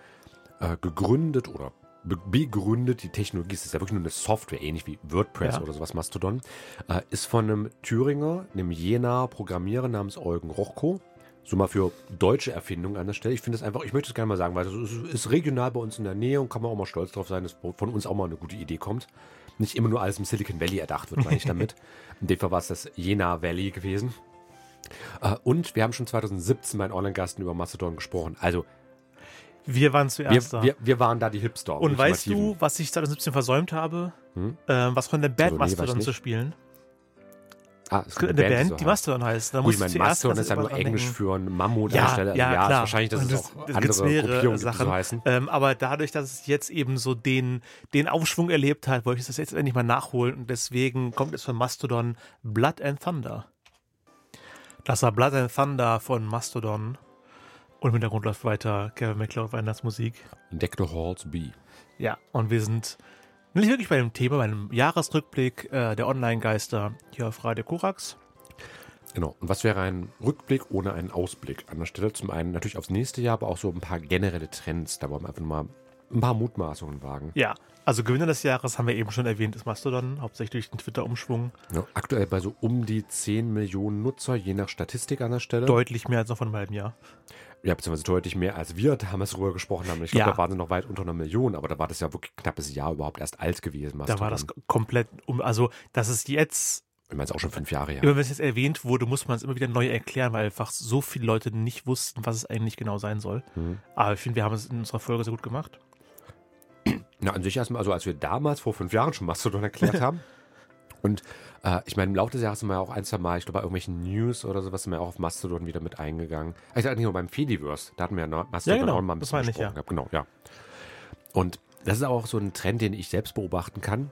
äh, gegründet oder begründet, die Technologie, es ist ja wirklich nur eine Software, ähnlich wie WordPress ja. oder sowas, Mastodon, äh, ist von einem Thüringer, einem Jena Programmierer namens Eugen Rochko so mal für deutsche Erfindungen an der Stelle. Ich finde es einfach, ich möchte es gerne mal sagen, weil es ist regional bei uns in der Nähe und kann man auch mal stolz drauf sein, dass von uns auch mal eine gute Idee kommt. Nicht immer nur alles im Silicon Valley erdacht wird, meine ich damit. [laughs] In dem Fall war es das Jena Valley gewesen. Äh, und wir haben schon 2017 bei Online-Gasten über Mastodon gesprochen. Also wir waren zuerst wir, da. Wir, wir, waren da die Hipster. Und weißt du, was ich 2017 versäumt habe? Hm? Äh, was von der Bad also, nee, Mastodon zu spielen? Ah, es Eine gibt eine Band, so die. Mastodon heißt. Da Gut, ich meine, Mastodon das ist ja nur Englisch für ein Mammut Ja, an der Stelle. ja, ja klar. ist wahrscheinlich, dass Und es das- auch das andere Gruppierungen gibt, Sachen. so heißen. Ähm, aber dadurch, dass es jetzt eben so den, den Aufschwung erlebt hat, wollte ich das jetzt endlich mal nachholen und deswegen kommt es von Mastodon Blood and Thunder. Das war Blood and Thunder von Mastodon. Und im Hintergrund läuft weiter Kevin McLeod Weihnachtsmusik. Deck the Halls B. Ja, und wir sind nicht wirklich bei dem Thema, bei einem Jahresrückblick äh, der Online-Geister hier auf Radio Korax. Genau. Und was wäre ein Rückblick ohne einen Ausblick? An der Stelle zum einen natürlich aufs nächste Jahr, aber auch so ein paar generelle Trends. Da wollen wir einfach mal ein paar Mutmaßungen wagen. Ja, also Gewinner des Jahres haben wir eben schon erwähnt, ist Mastodon, hauptsächlich durch den Twitter-Umschwung. Ja, aktuell bei so um die 10 Millionen Nutzer, je nach Statistik an der Stelle. Deutlich mehr als noch vor einem halben Jahr. Ja, beziehungsweise deutlich mehr als wir damals darüber gesprochen haben. Ich glaube, Ja. da waren sie noch weit unter einer Million, aber da war das ja wirklich knappes Jahr überhaupt erst alt gewesen. Da war das komplett um, also das ist jetzt, Ich meine, es auch schon fünf Jahre her. immer wenn es jetzt erwähnt wurde, muss man es immer wieder neu erklären, weil einfach so viele Leute nicht wussten, was es eigentlich genau sein soll. Mhm. Aber ich finde, wir haben es in unserer Folge sehr gut gemacht. Na, an sich erstmal, also als wir damals vor fünf Jahren schon Mastodon erklärt [laughs] haben. Und äh, ich meine, im Laufe des Jahres sind wir ja auch ein, zwei Mal, ich glaube, bei irgendwelchen News oder sowas sind wir auch auf Mastodon wieder mit eingegangen. Ah, Ich sage nicht nur beim Fediverse, da hatten wir ja noch Mastodon Ja, genau, auch mal ein bisschen ich, besprochen ja. gehabt. Genau, ja. Und das ist auch so ein Trend, den ich selbst beobachten kann.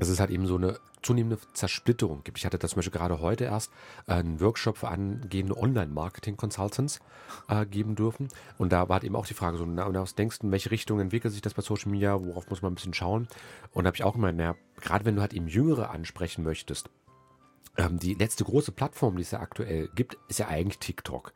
Dass es halt eben so eine zunehmende Zersplitterung gibt. Ich hatte das zum Beispiel gerade heute erst äh, einen Workshop für angehende Online-Marketing-Consultants äh, geben dürfen. Und da war halt eben auch die Frage so, na, was denkst du, in welche Richtung entwickelt sich das bei Social Media? Worauf muss man ein bisschen schauen? Und da habe ich auch immer, naja, gerade wenn du halt eben Jüngere ansprechen möchtest, ähm, die letzte große Plattform, die es ja aktuell gibt, ist ja eigentlich TikTok,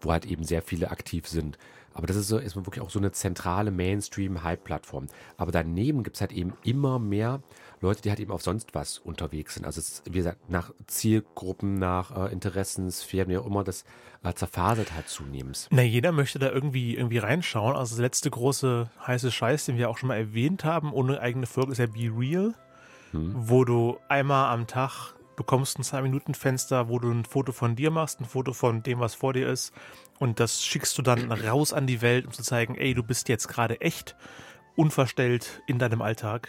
wo halt eben sehr viele aktiv sind. Aber das ist so ist wirklich auch so eine zentrale Mainstream-Hype-Plattform. Aber daneben gibt es halt eben immer mehr Leute, die halt eben auf sonst was unterwegs sind. Also es wie gesagt, nach Zielgruppen, nach äh, Interessensphären, wie auch immer, das äh, zerfasert halt zunehmend. Na, jeder möchte da irgendwie, irgendwie reinschauen. Also der letzte große heiße Scheiß, den wir auch schon mal erwähnt haben, ohne eigene Folge, ist ja Be Real, wo du einmal am Tag bekommst ein 2-Minuten-Fenster, wo du ein Foto von dir machst, ein Foto von dem, was vor dir ist. Und das schickst du dann raus an die Welt, um zu zeigen, ey, du bist jetzt gerade echt unverstellt in deinem Alltag.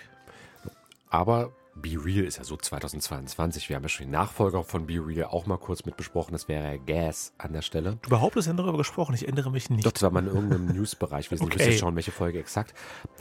Aber Be Real ist ja so 2022. Wir haben ja schon den Nachfolger von Be Real auch mal kurz mit besprochen. Das wäre ja Gas an der Stelle. Du behauptest ja darüber gesprochen, ich erinnere mich nicht. Doch, das war mal in irgendeinem [laughs] Newsbereich. Wir müssen Okay. nicht schauen, welche Folge exakt.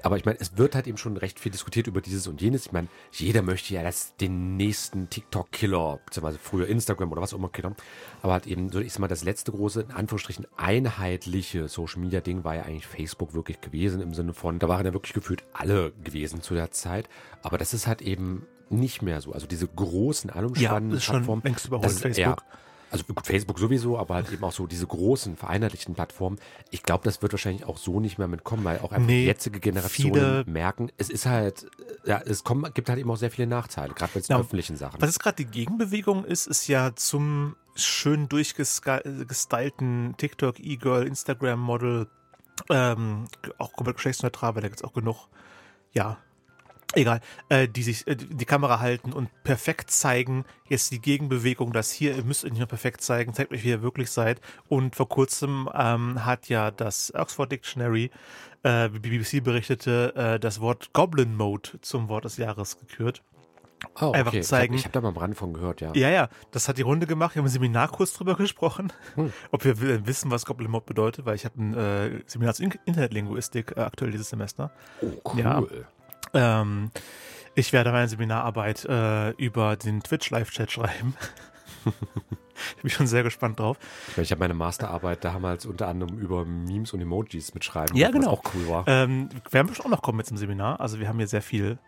Aber ich meine, es wird halt eben schon recht viel diskutiert über dieses und jenes. Ich meine, jeder möchte ja das, den nächsten TikTok-Killer, beziehungsweise früher Instagram oder was auch immer Killer. Aber halt eben, so ich sag mal, das letzte große, in Anführungsstrichen, einheitliche Social-Media-Ding war ja eigentlich Facebook wirklich gewesen, im Sinne von, da waren ja wirklich gefühlt alle gewesen zu der Zeit. Aber das ist halt eben nicht mehr so. Also diese großen, allumspannenden ist schon Plattformen. längst überholt, das ist Facebook. eher- also Facebook sowieso, aber halt eben auch so diese großen, vereinheitlichten Plattformen. Ich glaube, das wird wahrscheinlich auch so nicht mehr mitkommen, weil auch einfach Nee, die jetzige Generationen merken, es ist halt, ja, es kommen, gibt halt eben auch sehr viele Nachteile, gerade bei den Ja, öffentlichen Sachen. Was jetzt gerade die Gegenbewegung ist, ist ja zum schön durchgestylten TikTok, E-Girl, Instagram-Model, ähm, auch komplett geschlechtsneutral, weil da gibt es auch genug, ja, egal, äh, die sich äh, die Kamera halten und perfekt zeigen. Jetzt die Gegenbewegung, dass hier, ihr müsst euch nicht nur perfekt zeigen, zeigt euch, wie ihr wirklich seid. Und vor kurzem ähm, hat ja das Oxford Dictionary, äh, wie BBC berichtete, äh, das Wort Goblin Mode zum Wort des Jahres gekürt. oh, einfach okay. zeigen- Ich habe hab da mal am Rand von gehört, ja. Ja, ja, das hat die Runde gemacht. Wir haben einen Seminarkurs drüber gesprochen, Hm. [laughs] ob wir w- wissen, was Goblin Mode bedeutet, weil ich habe ein äh, Seminar zur In Internetlinguistik äh, aktuell dieses Semester. Oh, cool. Ja. Ähm, ich werde meine Seminararbeit äh, über den Twitch-Live-Chat schreiben. [laughs] ich bin schon sehr gespannt drauf. Ich, habe meine Masterarbeit damals unter anderem über Memes und Emojis mitschreiben, Ja, was genau. auch cool war. Ähm, wir werden bestimmt auch noch kommen mit zum Seminar. Also wir haben hier sehr viel,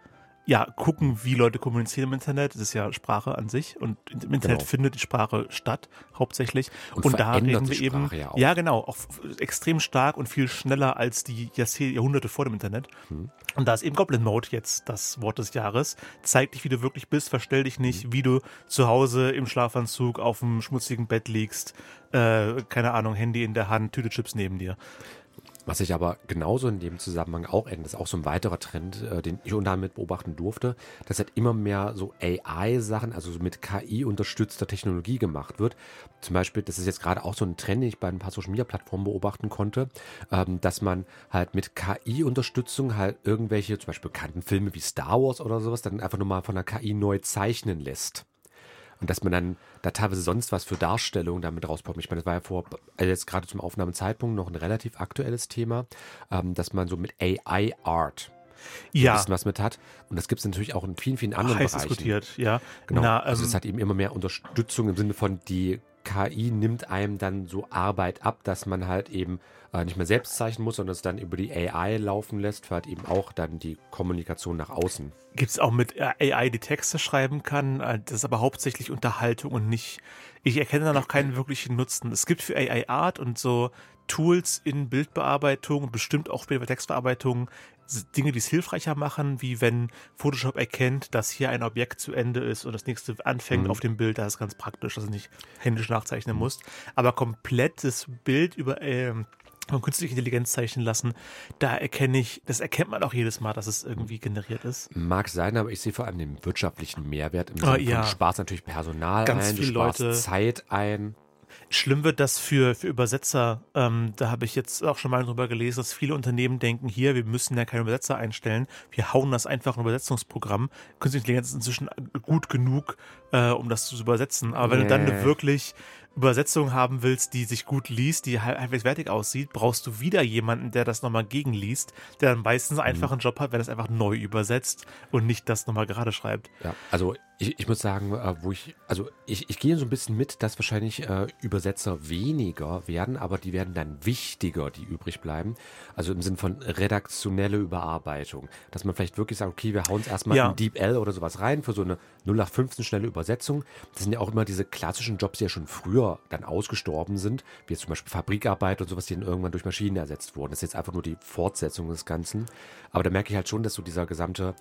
ja, gucken, wie Leute kommunizieren im Internet. Das ist ja Sprache an sich und im Internet Genau. findet die Sprache statt, hauptsächlich. Und Und, da reden wir eben, ja ja genau, auch extrem stark und viel schneller als die Jahrhunderte vor dem Internet. Hm. Und da ist eben Goblin Mode jetzt das Wort des Jahres. Zeig dich, wie du wirklich bist, verstell dich nicht, Hm. wie du zu Hause im Schlafanzug auf dem schmutzigen Bett liegst, äh, keine Ahnung, Handy in der Hand, Tüte Chips neben dir. Was sich aber genauso in dem Zusammenhang auch ändert, ist auch so ein weiterer Trend, äh, den ich unter anderem beobachten durfte, dass halt immer mehr so AI-Sachen, also so mit KI unterstützter Technologie gemacht wird. Zum Beispiel, das ist jetzt gerade auch so ein Trend, den ich bei ein paar Social-Media-Plattformen beobachten konnte, ähm, dass man halt mit KI-Unterstützung halt irgendwelche, zum Beispiel bekannten Filme wie Star Wars oder sowas, dann einfach nur mal von der KI neu zeichnen lässt. Und dass man dann da teilweise sonst was für Darstellungen damit rausbekommt. Ich meine, das war ja vor, also jetzt gerade zum Aufnahmezeitpunkt noch ein relativ aktuelles Thema, ähm, dass man so mit AI-Art ja. ein bisschen was mit hat. Und das gibt es natürlich auch in vielen, vielen anderen heiß Bereichen. diskutiert, ja. Genau. Na, also ähm, es hat eben immer mehr Unterstützung im Sinne von die KI nimmt einem dann so Arbeit ab, dass man halt eben äh, nicht mehr selbst zeichnen muss, sondern es dann über die AI laufen lässt, für halt eben auch dann die Kommunikation nach außen. Gibt es auch mit äh, AI, die Texte schreiben kann. Äh, Das ist aber hauptsächlich Unterhaltung und nicht. Ich erkenne da noch keinen wirklichen Nutzen. Es gibt für AI Art und so Tools in Bildbearbeitung bestimmt auch bei Textbearbeitung Dinge, die es hilfreicher machen, wie wenn Photoshop erkennt, dass hier ein Objekt zu Ende ist und das nächste anfängt Mhm. auf dem Bild. Das ist ganz praktisch, dass du nicht händisch nachzeichnen musst. Aber komplettes Bild über ähm, von künstlicher Intelligenz zeichnen lassen, da erkenne ich, das erkennt man auch jedes Mal, dass es irgendwie generiert ist. Mag sein, aber ich sehe vor allem den wirtschaftlichen Mehrwert im Ah, Sinne ja. von Spaß natürlich Personal Ganz ein, du Leute- Zeit ein. Schlimm wird das für, für Übersetzer. Ähm, da habe ich jetzt auch schon mal drüber gelesen, dass viele Unternehmen denken, hier, wir müssen ja keine Übersetzer einstellen. Wir hauen das einfach in ein Übersetzungsprogramm. Künstliche Intelligenz ist inzwischen gut genug, äh, um das zu übersetzen. Aber wenn du dann Nee. wirklich Übersetzung haben willst, die sich gut liest, die halb- halbwegs wertig aussieht, brauchst du wieder jemanden, der das nochmal gegenliest, der dann meistens einfach einen Job hat, wenn es einfach neu übersetzt und nicht das nochmal gerade schreibt. Ja, also ich, ich muss sagen, äh, wo ich, also ich, ich gehe so ein bisschen mit, dass wahrscheinlich äh, Übersetzer weniger werden, aber die werden dann wichtiger, die übrig bleiben. Also im Sinn von redaktionelle Überarbeitung. Dass man vielleicht wirklich sagt, okay, wir hauen es erstmal Ja. in DeepL oder sowas rein für so eine 0815 schnelle Übersetzung. Das sind ja auch immer diese klassischen Jobs, die ja schon früher dann ausgestorben sind, wie jetzt zum Beispiel Fabrikarbeit und sowas, die dann irgendwann durch Maschinen ersetzt wurden. Das ist jetzt einfach nur die Fortsetzung des Ganzen. Aber da merke ich halt schon, dass so dieser gesamte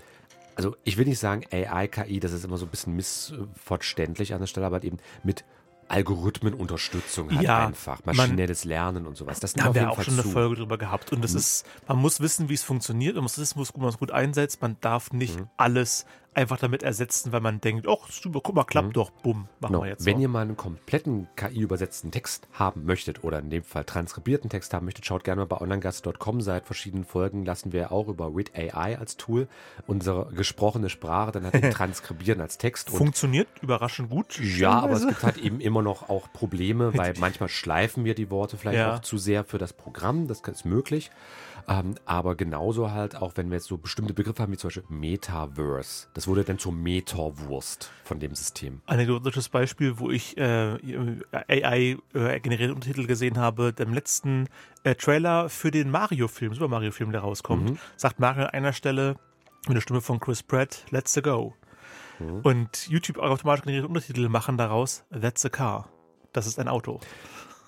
also ich will nicht sagen AI, KI, das ist immer so ein bisschen missverständlich an der Stelle, aber halt eben mit Algorithmenunterstützung halt Ja, einfach, man- maschinelles Lernen und sowas. Das Da haben wir auch Fall schon eine zu. Mhm. Folge drüber gehabt. Und das ist, man muss wissen, wie es funktioniert. Man muss wissen, wo man es gut einsetzt. Man darf nicht Mhm. alles einfach damit ersetzen, weil man denkt, ach, super, guck mal, klappt doch, bumm, machen Genau. wir jetzt. Wenn so. ihr mal einen kompletten KI-übersetzten Text haben möchtet oder in dem Fall transkribierten Text haben möchtet, schaut gerne mal bei onlinegast.com. Seit verschiedenen Folgen lassen wir auch über Wit AI als Tool unsere gesprochene Sprache dann halt [laughs] transkribieren als Text. Funktioniert überraschend gut. Ja, aber es gibt halt eben immer noch auch Probleme, weil [laughs] manchmal schleifen wir die Worte vielleicht Ja. auch zu sehr für das Programm. Das ist möglich. Ähm, aber genauso halt auch, wenn wir jetzt so bestimmte Begriffe haben, wie zum Beispiel Metaverse. Das wurde dann zur Meta-Wurst von dem System. Anekdotisches Beispiel, wo ich äh, AI-generierte Untertitel gesehen habe, dem letzten äh, Trailer für den Mario-Film, Super Mario-Film, der rauskommt, Mhm. sagt Mario an einer Stelle mit der Stimme von Chris Pratt, Let's go. Mhm. Und YouTube automatisch generierte Untertitel machen daraus That's a car. Das ist ein Auto.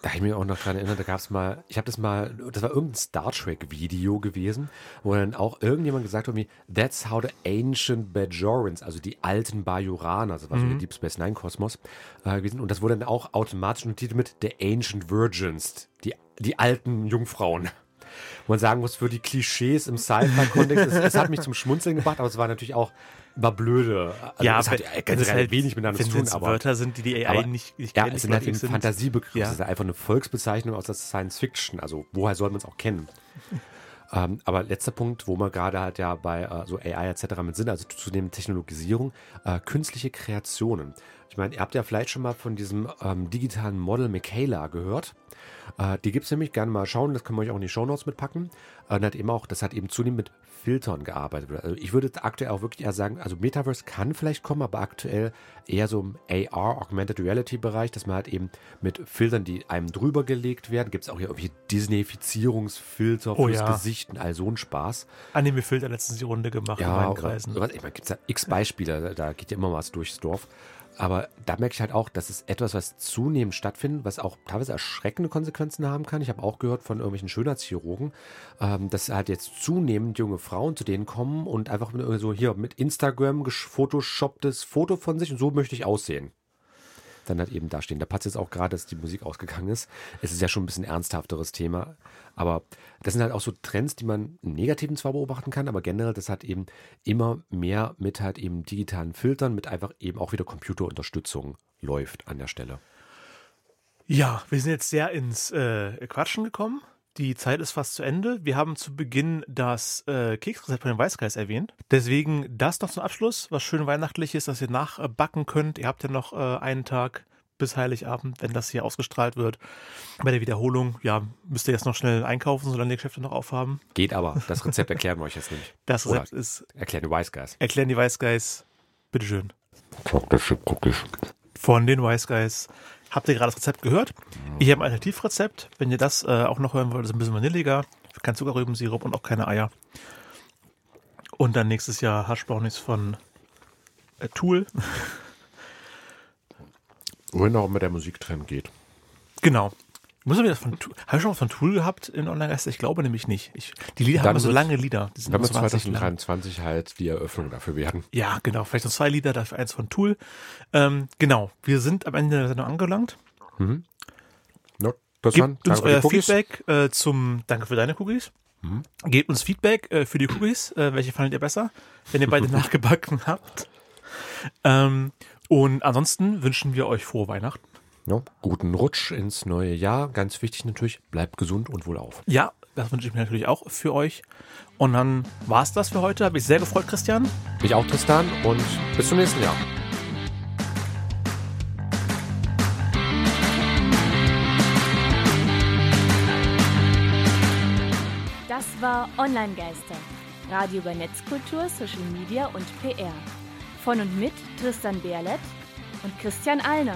Da habe ich mich auch noch dran erinnert, da gab es mal, ich habe das mal, das war irgendein Star Trek-Video gewesen, wo dann auch irgendjemand gesagt hat, wie, that's how the ancient Bajorans, also die alten Bajoraner, also was so der Deep Space Nine-Kosmos äh, gewesen, und das wurde dann auch automatisch untertitelt mit The Ancient Virgins, die, die alten Jungfrauen. Wo man sagen muss, für die Klischees im Sci-Fi-Kontext, es, es hat mich zum Schmunzeln gebracht, aber es war natürlich auch, war blöde. Also es hat ja wenn generell es halt- wenig miteinander zu tun, es aber Wörter sind, die die AI aber- nicht, nicht ja, kennt, es sind halt sind. Fantasiebegriffe. Ja. Das ist einfach eine Volksbezeichnung aus der Science Fiction. Also woher soll man es auch kennen? [laughs] ähm, aber letzter Punkt, wo wir gerade halt ja bei äh, so AI etc. mit sind, also zunehmend Technologisierung, äh, künstliche Kreationen. Ich meine, ihr habt ja vielleicht schon mal von diesem ähm, digitalen Model Michaela gehört. Äh, die gibt es nämlich, gerne mal schauen, das können wir euch auch in die Shownotes mitpacken. Äh, und hat eben auch, das hat eben zunehmend mit Filtern gearbeitet. Also ich würde aktuell auch wirklich eher sagen, also Metaverse kann vielleicht kommen, aber aktuell eher so im AR, Augmented Reality Bereich, dass man halt eben mit Filtern, die einem drüber gelegt werden, gibt es auch hier irgendwie Disneyfizierungsfilter Oh fürs ja. Gesicht und all so ein Spaß. Anime-Filter letztens die Runde gemacht in Ja, meinen oder, Kreisen. oder ich meine, gibt es da x Beispiele, da, da geht ja immer was durchs Dorf. Aber da merke ich halt auch, dass es etwas, was zunehmend stattfindet, was auch teilweise erschreckende Konsequenzen haben kann. Ich habe auch gehört von irgendwelchen Schönheitschirurgen, ähm, dass halt jetzt zunehmend junge Frauen zu denen kommen und einfach so hier mit Instagram gefotoshopptes Foto von sich und so möchte ich aussehen. Dann halt eben dastehen. Da passt jetzt auch gerade, dass die Musik ausgegangen ist. Es ist ja schon ein bisschen ernsthafteres Thema. Aber das sind halt auch so Trends, die man im Negativen zwar beobachten kann, aber generell, das hat eben immer mehr mit halt eben digitalen Filtern, mit einfach eben auch wieder Computerunterstützung läuft an der Stelle. Ja, wir sind jetzt sehr ins äh, Quatschen gekommen. Die Zeit ist fast zu Ende. Wir haben zu Beginn das äh, Keksrezept von den Weißgeist erwähnt. Deswegen das noch zum Abschluss, was schön weihnachtliches, dass ihr nachbacken könnt. Ihr habt ja noch äh, einen Tag bis Heiligabend, wenn das hier ausgestrahlt wird. Bei der Wiederholung, ja, müsst ihr jetzt noch schnell einkaufen, solange die Geschäfte noch aufhaben. Geht aber. Das Rezept erklären wir euch jetzt nicht. Das Oder Rezept ist, Erklären die Wise Guys. erklären die Wise Guys, bitteschön. Chocolate Chip Cookies. Von den Wise Guys. Habt ihr gerade das Rezept gehört? Ich habe ein Alternativrezept. Wenn ihr das äh, auch noch hören wollt, ist ein bisschen vanilliger. Kein Zuckerrübensirup und auch keine Eier. Und dann nächstes Jahr Haschbrownies von äh, Tool. Wohin auch immer der Musiktrend geht. Genau. Muss ich das von Tool, habe ich schon was von Tool gehabt in Online-Geist? Ich glaube nämlich nicht. Ich, die Lieder Dann haben so lange Lieder. Die sind Dann wird 20 lang. 2023 halt die Eröffnung dafür werden. Ja, genau. Vielleicht noch zwei Lieder, dafür eins von Tool. Ähm, genau. Wir sind am Ende der Sendung angelangt. No, interessant. Gebt uns für die euer. Feedback äh, zum Danke für deine Cookies. Gebt uns Feedback äh, für die Cookies. Äh, welche fandet ihr besser, wenn ihr beide [laughs] nachgebacken habt? Ähm, und ansonsten wünschen wir euch frohe Weihnachten. Ja, guten Rutsch ins neue Jahr. Ganz wichtig natürlich, bleibt gesund und wohlauf. Ja, das wünsche ich mir natürlich auch für euch. Und dann war es das für heute. Habe ich sehr gefreut, Christian. Mich auch, Tristan, und bis zum nächsten Jahr. Das war Online-Geister. Radio über Netzkultur, Social Media und PR. Von und mit Tristan Berlet und Christian Allner.